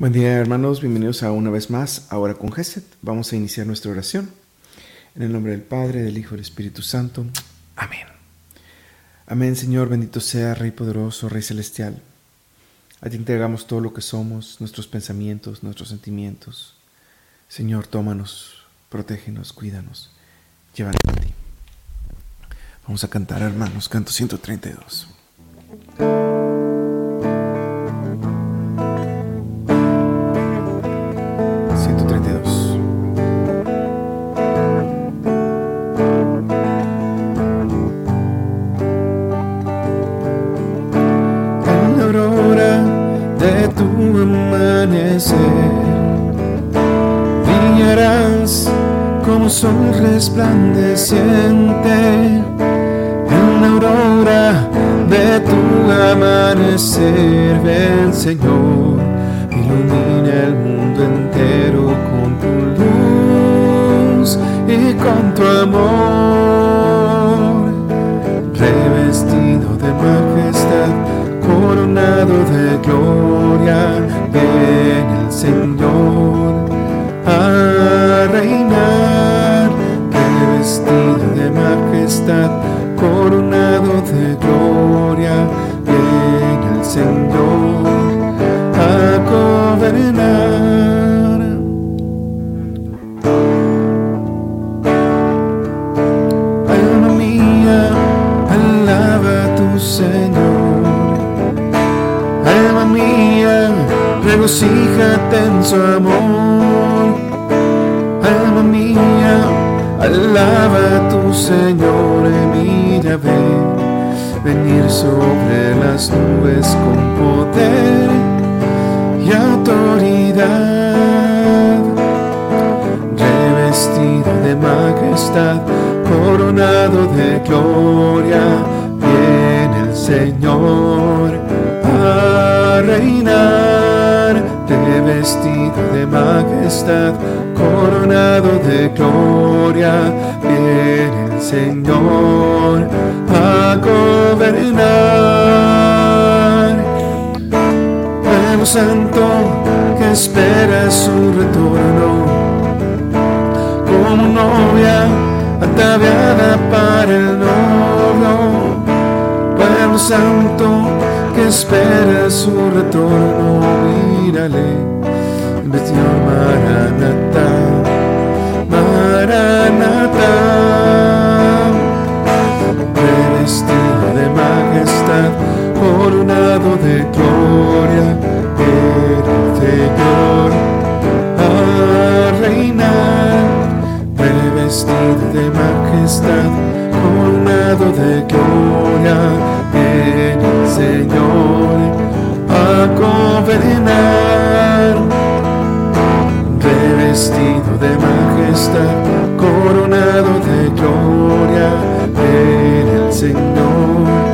Buen día hermanos, bienvenidos a una vez más, ahora con Geset. Vamos a iniciar nuestra oración. En el nombre del Padre, del Hijo y del Espíritu Santo. Amén. Amén Señor, bendito sea Rey poderoso, Rey celestial. A ti entregamos todo lo que somos, nuestros pensamientos, nuestros sentimientos. Señor, tómanos, protégenos, cuídanos, llévanos a ti. Vamos a cantar hermanos, canto 132. Sol resplandeciente en la aurora de tu amanecer. Ven, Señor, ilumina el mundo entero con tu luz y con tu amor. Revestido de majestad, coronado de gloria, ven el Señor a reinar majestad, coronado de gloria, en el Señor a gobernar. Alma mía, alaba a tu Señor. Alma mía, regocíjate en su amor. Sobre las nubes con poder y autoridad, revestido de majestad, coronado de gloria, viene el Señor a reinar, revestido de majestad, coronado de gloria, viene el Señor gobernar. Santo que espera su retorno, como novia ataviada para el novio. Pueblo santo que espera su retorno, mírale Señor Maranatha, Maranatha, coronado de gloria, el Señor a reinar, revestido de majestad, coronado de gloria, el Señor a gobernar. Vestido de majestad, coronado de gloria, en el Señor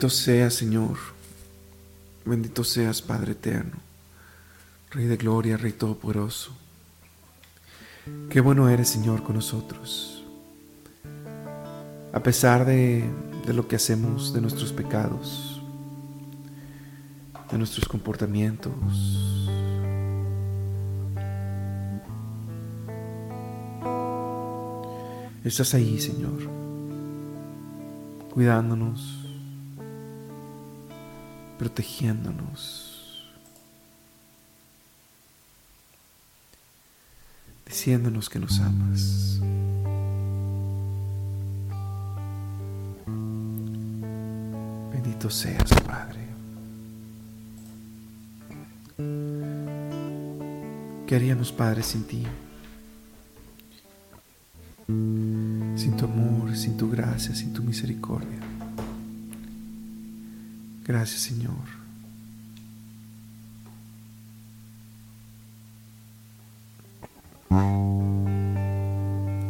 Bendito seas, Señor. Bendito seas, Padre eterno. Rey de gloria, Rey todopoderoso. Qué bueno eres, Señor, con nosotros. A pesar de, de lo que hacemos, de nuestros pecados, de nuestros comportamientos, Estás ahí, Señor, cuidándonos, protegiéndonos, diciéndonos que nos amas. Bendito seas, Padre. ¿Qué haríamos, Padre, sin ti? Sin tu amor, sin tu gracia, sin tu misericordia. Gracias, Señor.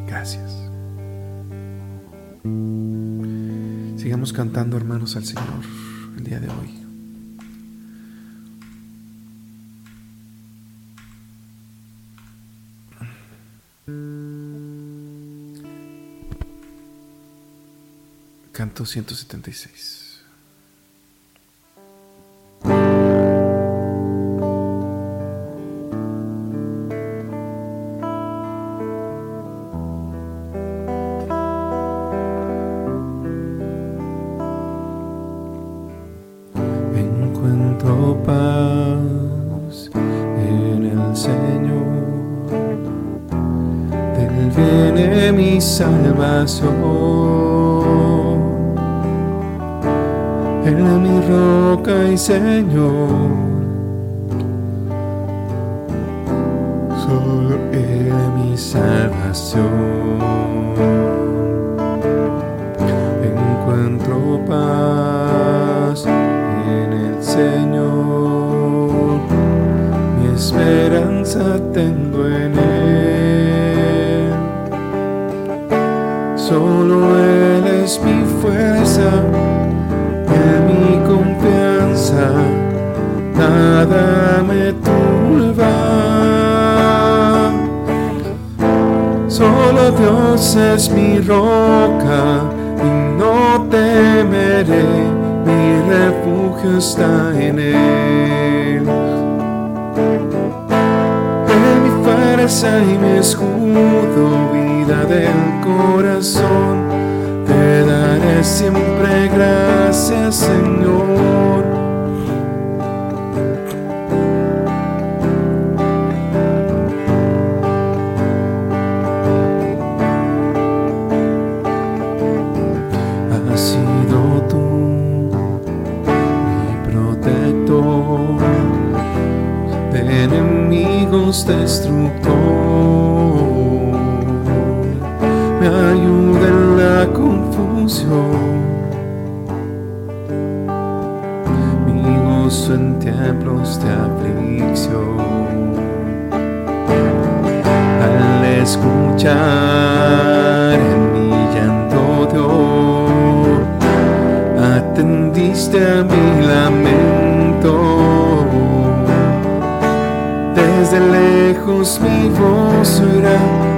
Gracias. Sigamos cantando, hermanos, al Señor el día de hoy. Canto 176. Salvación. En mi roca y Señor, solo en mi salvación. Encuentro paz en el Señor, mi esperanza tengo en Él. Solo Él es mi fuerza, en mi confianza, nada me turba. Solo Dios es mi roca y no temeré, mi refugio está en Él. En mi fuerza y mi escudo del corazón, te daré siempre gracias, Señor. Has sido tú mi protector de enemigos destructor ayuda en la confusión. Mi gozo en tiempos de aflicción. Al escuchar mi llanto Dios, atendiste a mi lamento. Desde lejos mi voz oirá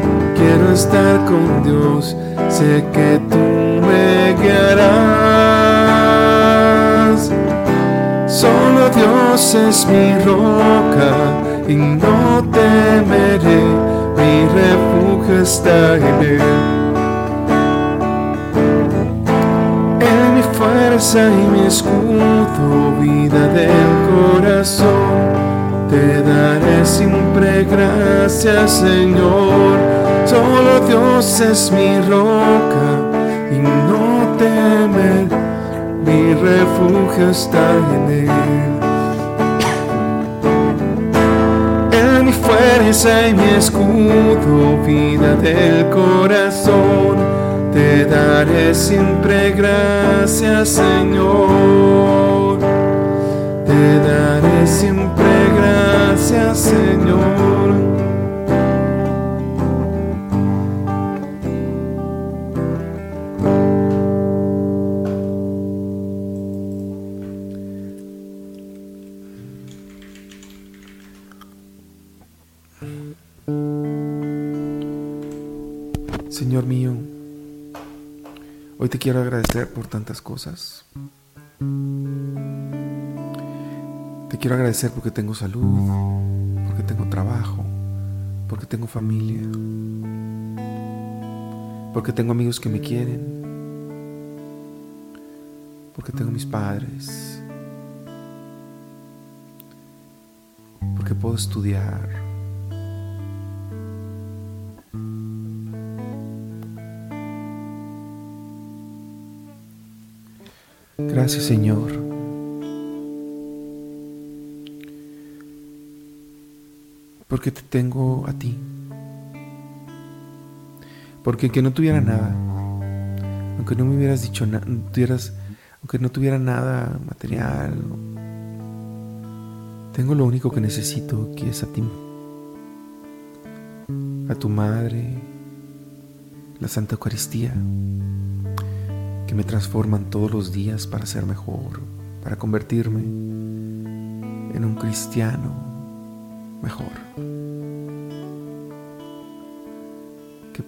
quiero estar con Dios, sé que tú me guiarás. Solo Dios es mi roca y no temeré, mi refugio está en Él. En mi fuerza y mi escudo, vida del corazón. Te daré siempre gracias, Señor Solo Dios es mi roca y no temer, mi refugio está en Él. En mi fuerza y mi escudo, vida del corazón, te daré siempre gracias, Señor. Te daré siempre gracias, Señor. Señor mío, hoy te quiero agradecer por tantas cosas. Te quiero agradecer porque tengo salud, porque tengo trabajo, porque tengo familia, porque tengo amigos que me quieren, porque tengo mis padres, porque puedo estudiar Gracias Señor. Porque te tengo a ti. Porque aunque no tuviera nada, aunque no me hubieras dicho nada, aunque no tuviera nada material, tengo lo único que necesito, que es a ti, a tu madre, la Santa Eucaristía, que me transforman todos los días para ser mejor, para convertirme en un cristiano mejor,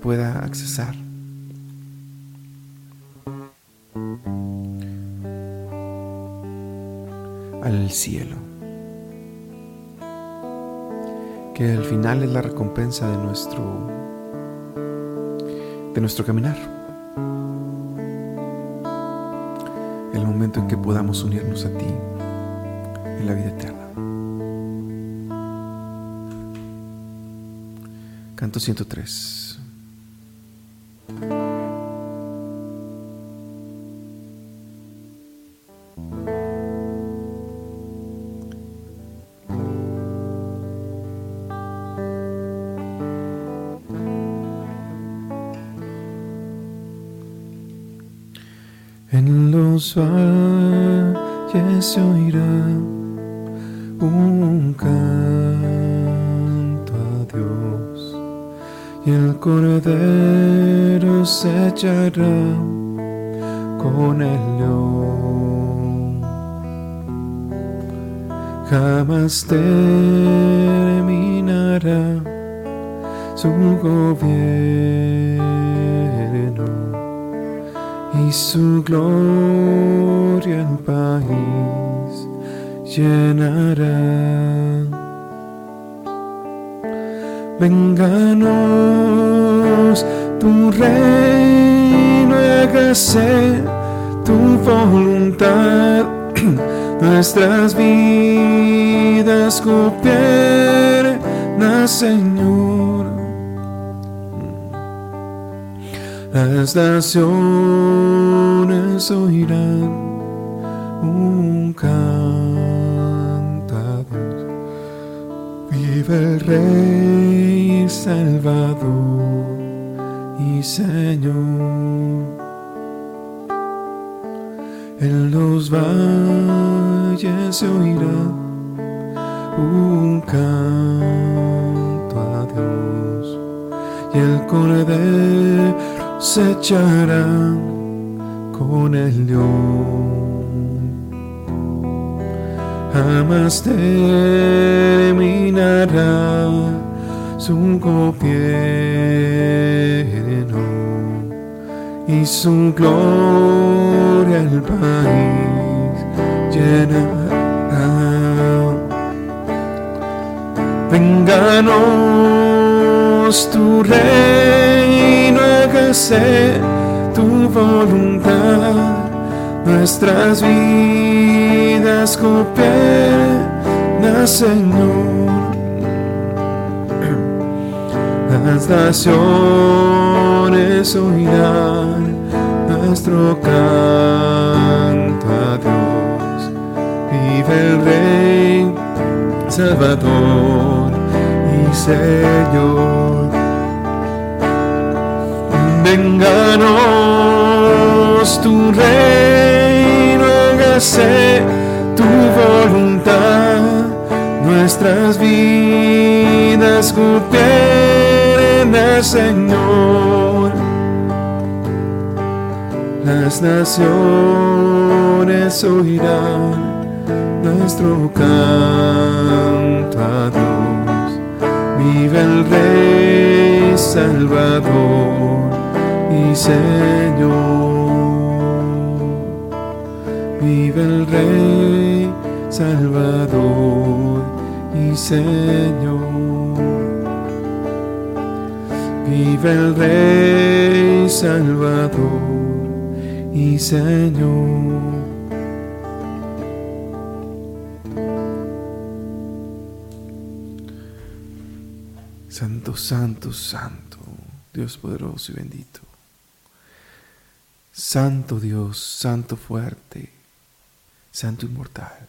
pueda accesar al cielo, que al final es la recompensa de nuestro de nuestro caminar. El momento en que podamos unirnos a ti en la vida eterna. Canto 103. En los valles se oirá un canto a Dios y el cordero se echará con el león. Jamás terminará su gobierno y su gloria el país llenará. Vénganos tu reino, hágase tu voluntad, nuestras vidas gobierna, Señor Las naciones oirán un Dios. Vive el Rey Salvador y Señor. En los valles se oirá un canto a Dios y el cordero se echarán con el león. Jamás terminará su gobierno y su gloria el país llenará. Vénganos tu reino tu voluntad, nuestras vidas gobierna, Señor. Las naciones oirán nuestro canto a Dios. Vive el Rey, Salvador y Señor Vénganos tu reino, hágase tu voluntad, nuestras vidas gobierna, Señor. Las naciones oirán nuestro canto a Dios. Vive el Rey Salvador mi Señor. Vive el Rey Salvador y Señor. Vive el Rey Salvador y Señor. Santo, santo, santo, Dios poderoso y bendito. Santo Dios, Santo fuerte, Santo inmortal.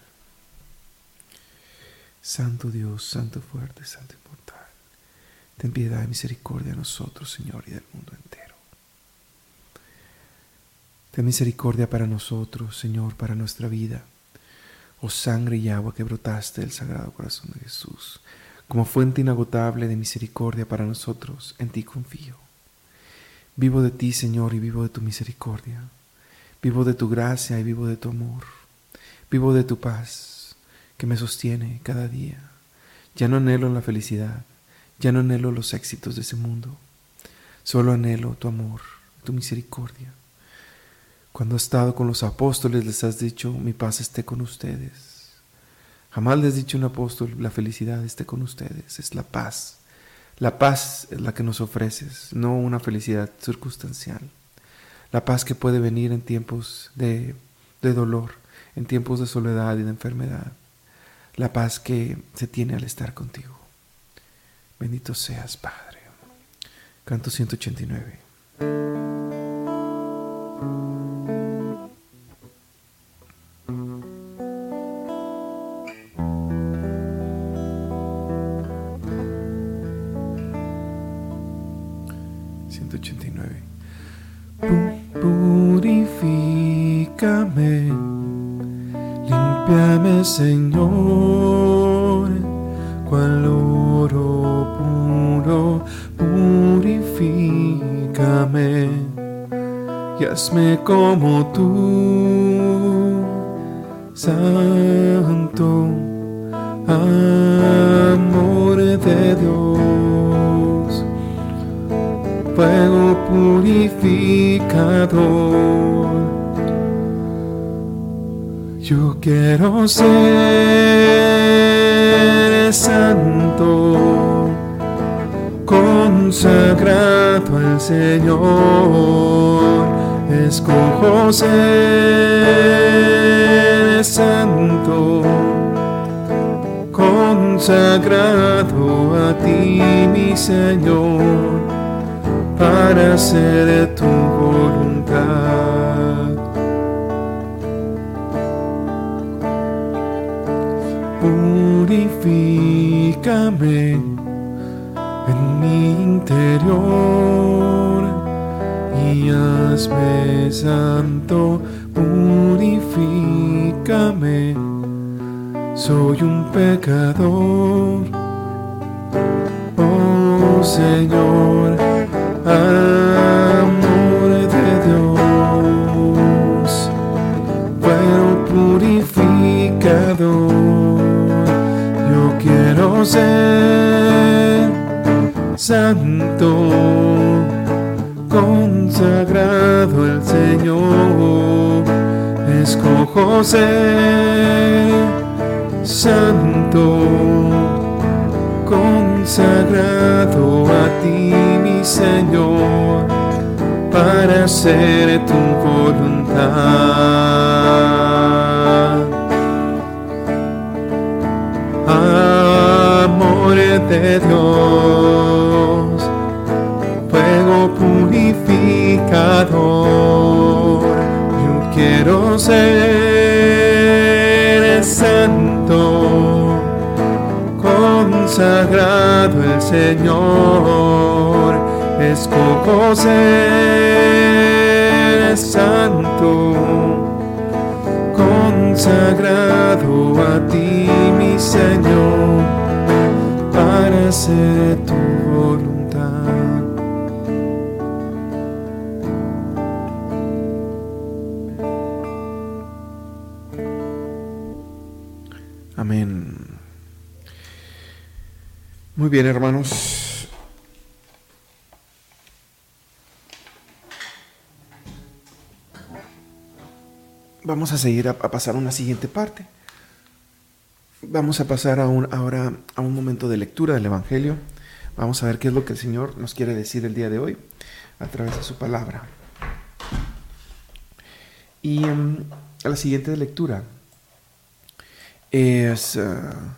Santo Dios, Santo fuerte, Santo inmortal. Ten piedad y misericordia a nosotros, Señor, y del mundo entero. Ten misericordia para nosotros, Señor, para nuestra vida. Oh sangre y agua que brotaste del Sagrado Corazón de Jesús, como fuente inagotable de misericordia para nosotros, en ti confío. Vivo de ti, Señor, y vivo de tu misericordia. Vivo de tu gracia y vivo de tu amor. Vivo de tu paz que me sostiene cada día. Ya no anhelo la felicidad, ya no anhelo los éxitos de ese mundo. Solo anhelo tu amor, tu misericordia. Cuando has estado con los apóstoles les has dicho, mi paz esté con ustedes. Jamás les has dicho un apóstol, la felicidad esté con ustedes, es la paz la paz es la que nos ofreces, no una felicidad circunstancial. La paz que puede venir en tiempos de, dolor, en tiempos de soledad y de enfermedad. La paz que se tiene al estar contigo. Bendito seas, Padre. Canto 189. Como tú, Santo, amor de Dios fuego purificador. Yo quiero ser santo, consagrado al Señor. Escojo ser santo, consagrado a ti, mi Señor para hacer tu voluntad. Purifícame en mi interior hazme santo, purifícame, soy un pecador. Oh Señor, Ser santo consagrado a ti, mi Señor, para hacer tu voluntad. Amor de Dios, fuego purificador, yo quiero ser consagrado el Señor, escojo ser santo, consagrado a ti, mi Señor, para hacer tu Muy bien, hermanos. Vamos a seguir a, pasar a una siguiente parte. Vamos a pasar a un, ahora a un momento de lectura del Evangelio. Vamos a ver qué es lo que el Señor nos quiere decir el día de hoy a través de su palabra. Y em, la siguiente lectura es... Ah,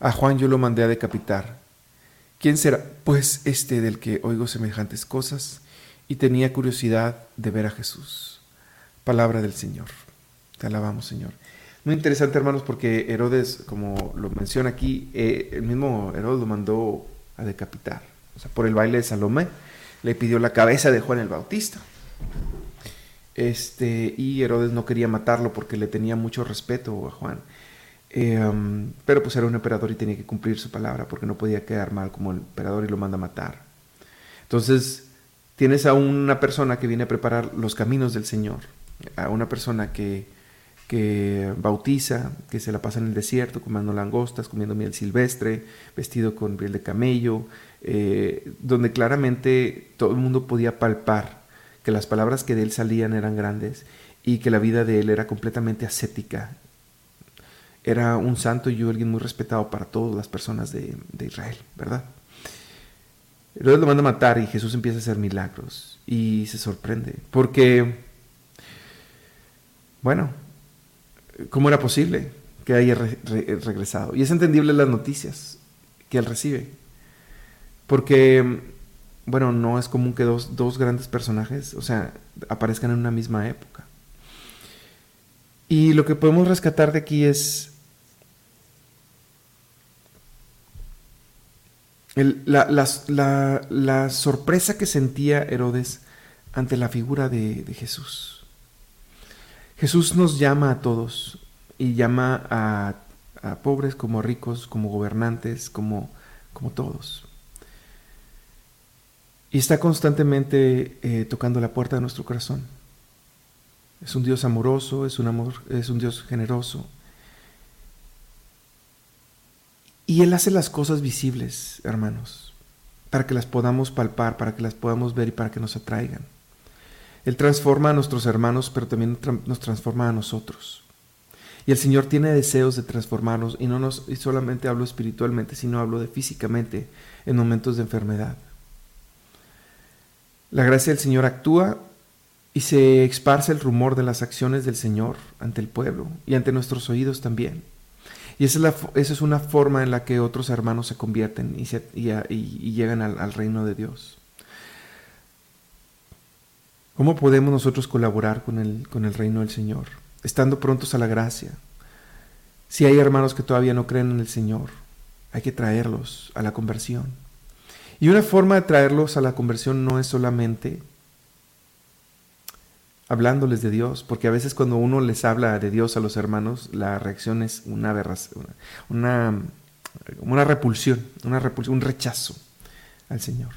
a Juan yo lo mandé a decapitar. ¿Quién será, pues, este del que oigo semejantes cosas? y tenía curiosidad de ver a Jesús. Palabra del Señor. Te alabamos, Señor. Muy interesante, hermanos, porque Herodes, como lo menciona aquí, eh, el mismo Herodes lo mandó a decapitar. O sea, por el baile de Salomé, le pidió la cabeza de Juan el Bautista. Este, y Herodes no quería matarlo porque le tenía mucho respeto a Juan. Um, pero pues era un emperador y tenía que cumplir su palabra porque no podía quedar mal como el emperador y lo manda a matar. Entonces, tienes a una persona que viene a preparar los caminos del Señor, a una persona que, que bautiza, que se la pasa en el desierto comiendo langostas, comiendo miel silvestre, vestido con piel de camello, eh, donde claramente todo el mundo podía palpar que las palabras que de él salían eran grandes y que la vida de él era completamente ascética era un santo y alguien muy respetado para todas las personas de, Israel, ¿verdad? Herodes lo manda a matar y Jesús empieza a hacer milagros y se sorprende, porque, bueno, ¿cómo era posible que haya regresado? Y es entendible las noticias que él recibe, porque, bueno, no es común que dos, dos grandes personajes, o sea, aparezcan en una misma época. Y lo que podemos rescatar de aquí es la, sorpresa que sentía Herodes ante la figura de, Jesús. Jesús nos llama a todos y llama a, pobres como ricos, como gobernantes, como, como todos. Y está constantemente eh, tocando la puerta de nuestro corazón. Es un Dios amoroso, es un, amor, es un Dios generoso, Y Él hace las cosas visibles, hermanos, para que las podamos palpar, para que las podamos ver y para que nos atraigan. Él transforma a nuestros hermanos, pero también nos transforma a nosotros. Y el Señor tiene deseos de transformarnos, y no nos, y solamente hablo espiritualmente, sino hablo de físicamente en momentos de enfermedad. La gracia del Señor actúa y se esparce el rumor de las acciones del Señor ante el pueblo y ante nuestros oídos también. Y esa es, una forma en la que otros hermanos se convierten y, llegan al, reino de Dios. ¿Cómo podemos nosotros colaborar con el, con el reino del Señor? Estando prontos a la gracia. Si hay hermanos que todavía no creen en el Señor, hay que traerlos a la conversión. Y una forma de traerlos a la conversión no es solamente hablándoles de Dios, porque a veces cuando uno les habla de Dios a los hermanos, la reacción es una, una, una repulsión, una repulsión, un rechazo al Señor.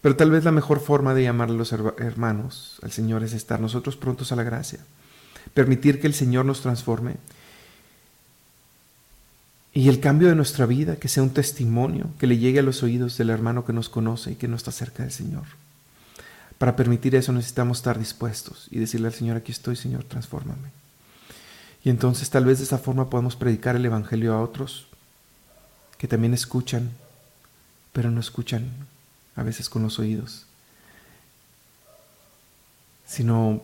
Pero tal vez la mejor forma de llamar a los hermanos al Señor es estar nosotros prontos a la gracia, permitir que el Señor nos transforme y el cambio de nuestra vida, que sea un testimonio, que le llegue a los oídos del hermano que nos conoce y que no está cerca del Señor. Para permitir eso necesitamos estar dispuestos y decirle al Señor, aquí estoy, Señor, transfórmame. Y entonces tal vez de esa forma podemos predicar el Evangelio a otros que también escuchan, pero no escuchan a veces con los oídos, sino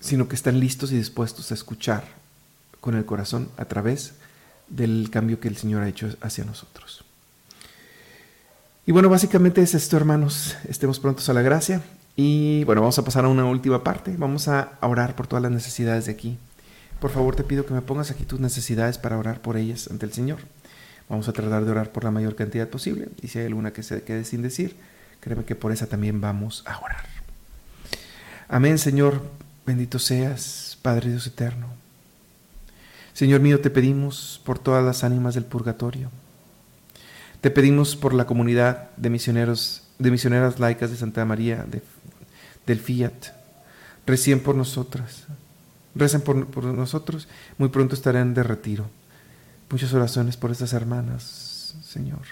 sino que están listos y dispuestos a escuchar con el corazón a través del cambio que el Señor ha hecho hacia nosotros. Y bueno, básicamente es esto, hermanos. Estemos prontos a la gracia. Y bueno, vamos a pasar a una última parte. Vamos a orar por todas las necesidades de aquí. Por favor, te pido que me pongas aquí tus necesidades para orar por ellas ante el Señor. Vamos a tratar de orar por la mayor cantidad posible. Y si hay alguna que se quede sin decir, créeme que por esa también vamos a orar. Amén, Señor. Bendito seas, Padre Dios eterno. Señor mío, te pedimos por todas las ánimas del purgatorio te pedimos por la comunidad de misioneros, de misioneras laicas de Santa María del Fiat. Recien por nosotras. Recen por, nosotros. Muy pronto estarán de retiro. Muchas oraciones por estas hermanas, Señor.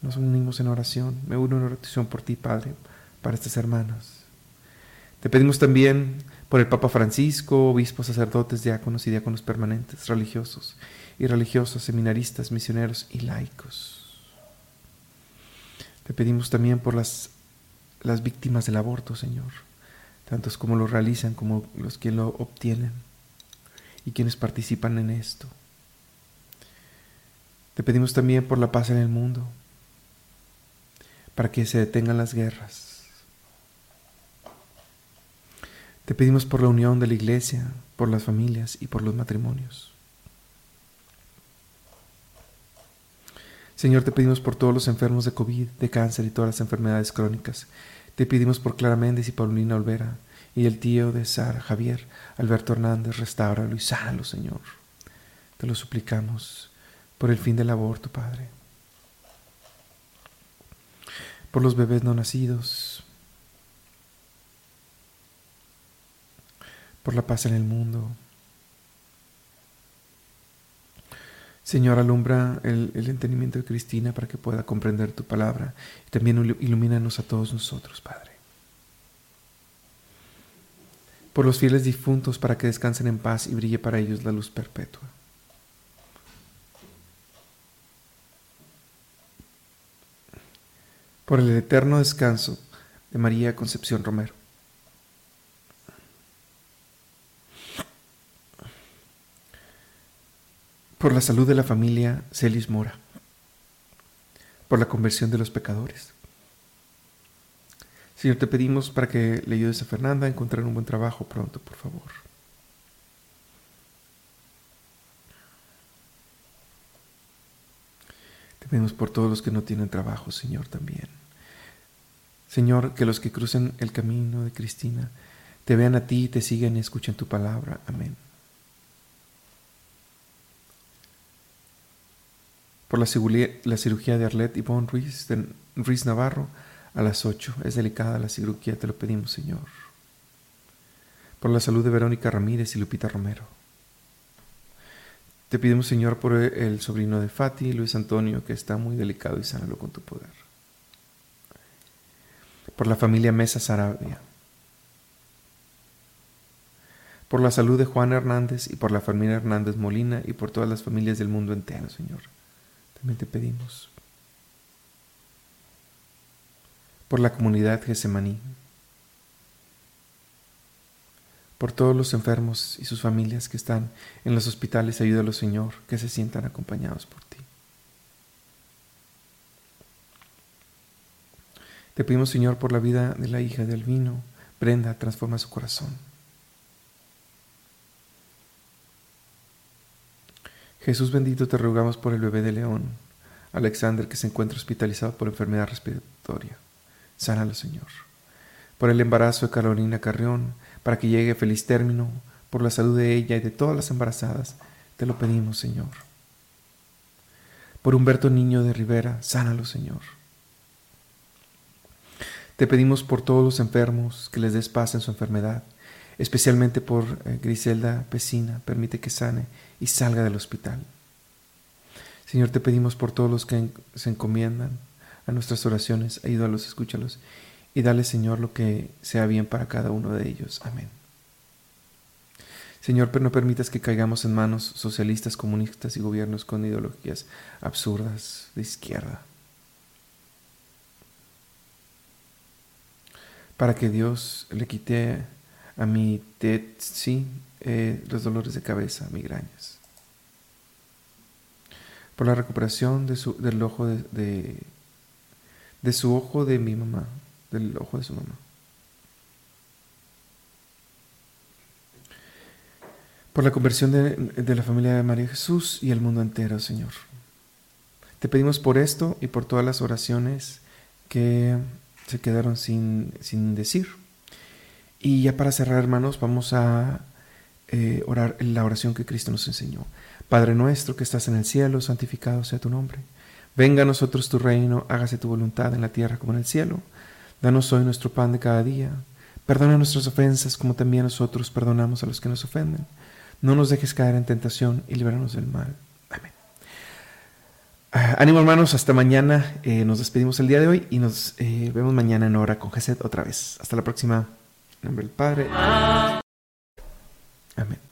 Nos unimos en oración. Me uno en oración por ti, Padre, para estas hermanas. Te pedimos también por el Papa Francisco, obispos, sacerdotes, diáconos y diáconos permanentes, religiosos y religiosos, seminaristas, misioneros y laicos. Te pedimos también por las, las víctimas del aborto, Señor, tantos como lo realizan como los que lo obtienen y quienes participan en esto. Te pedimos también por la paz en el mundo, para que se detengan las guerras. Te pedimos por la unión de la iglesia, por las familias y por los matrimonios. Señor, te pedimos por todos los enfermos de COVID, de cáncer y todas las enfermedades crónicas. Te pedimos por Clara Méndez y Paulina Olvera y el tío de Sara, Javier, Alberto Hernández, restauralo y sánalo, Señor. Te lo suplicamos por el fin del aborto, Padre. Por los bebés no nacidos. Por la paz en el mundo. Señor, alumbra el, entendimiento de Cristina para que pueda comprender tu palabra y también ilumínanos a todos nosotros, Padre. Por los fieles difuntos para que descansen en paz y brille para ellos la luz perpetua. por el eterno descanso de María Concepción Romero. Por la salud de la familia Celis Mora. Por la conversión de los pecadores. Señor, te pedimos para que le ayudes a Fernanda a encontrar un buen trabajo pronto, por favor. Te pedimos por todos los que no tienen trabajo, Señor, también. Señor, que los que crucen el camino de Cristina te vean a ti te sigan y escuchen tu palabra. Amén. Por la, cirugía de Arlette Yvonne Ruiz, de Ruiz Navarro a las 8. Es delicada la cirugía, te lo pedimos, Señor. Por la salud de Verónica Ramírez y Lupita Romero. Te pedimos, Señor, por el sobrino de Fati, Luis Antonio, que está muy delicado y sánalo con tu poder por la familia Mesa Sarabia, por la salud de Juan Hernández y por la familia Hernández Molina y por todas las familias del mundo entero, Señor. Te pedimos. Por la comunidad Gesemaní, por todos los enfermos y sus familias que están en los hospitales, ayúdalos, Señor, que se sientan acompañados por ti. Te pedimos, Señor, por la vida de la hija de Albino. Prenda, transforma su corazón. Jesús bendito, te rogamos por el bebé de León, Alexander, que se encuentra hospitalizado por enfermedad respiratoria. Sánalo, Señor. Por el embarazo de Carolina Carrión, para que llegue a feliz término, por la salud de ella y de todas las embarazadas, te lo pedimos, Señor. Por Humberto Niño de Rivera, sánalo, Señor. Te pedimos por todos los enfermos que les des paz en su enfermedad, especialmente por eh, Griselda Pesina, permite que sane y salga del hospital. Señor, te pedimos por todos los que se encomiendan a nuestras oraciones, ayúdalos, escúchalos y dale, Señor, lo que sea bien para cada uno de ellos. Amén. Señor, pero no permitas que caigamos en manos socialistas, comunistas y gobiernos con ideologías absurdas de izquierda. para que Dios le quite a mi tetsi eh, los dolores de cabeza, migrañas. Por la recuperación de su, del ojo de, de, su ojo de mi mamá, del ojo de su mamá. Por la conversión de, de la familia de María Jesús y el mundo entero, Señor. Te pedimos por esto y por todas las oraciones que se quedaron sin, sin decir. Y ya para cerrar, hermanos, vamos a eh, orar la oración que Cristo nos enseñó. Padre nuestro que estás en el cielo, santificado sea tu nombre. Venga a nosotros tu reino, hágase tu voluntad en la tierra como en el cielo. Danos hoy nuestro pan de cada día. Perdona nuestras ofensas como también nosotros perdonamos a los que nos ofenden. No nos dejes caer en tentación y líbranos del mal. Ah, ánimo hermanos, hasta mañana. Eh, nos despedimos el día de hoy y nos eh, vemos mañana en hora con Geset otra vez. Hasta la próxima. En nombre del Padre. Amén.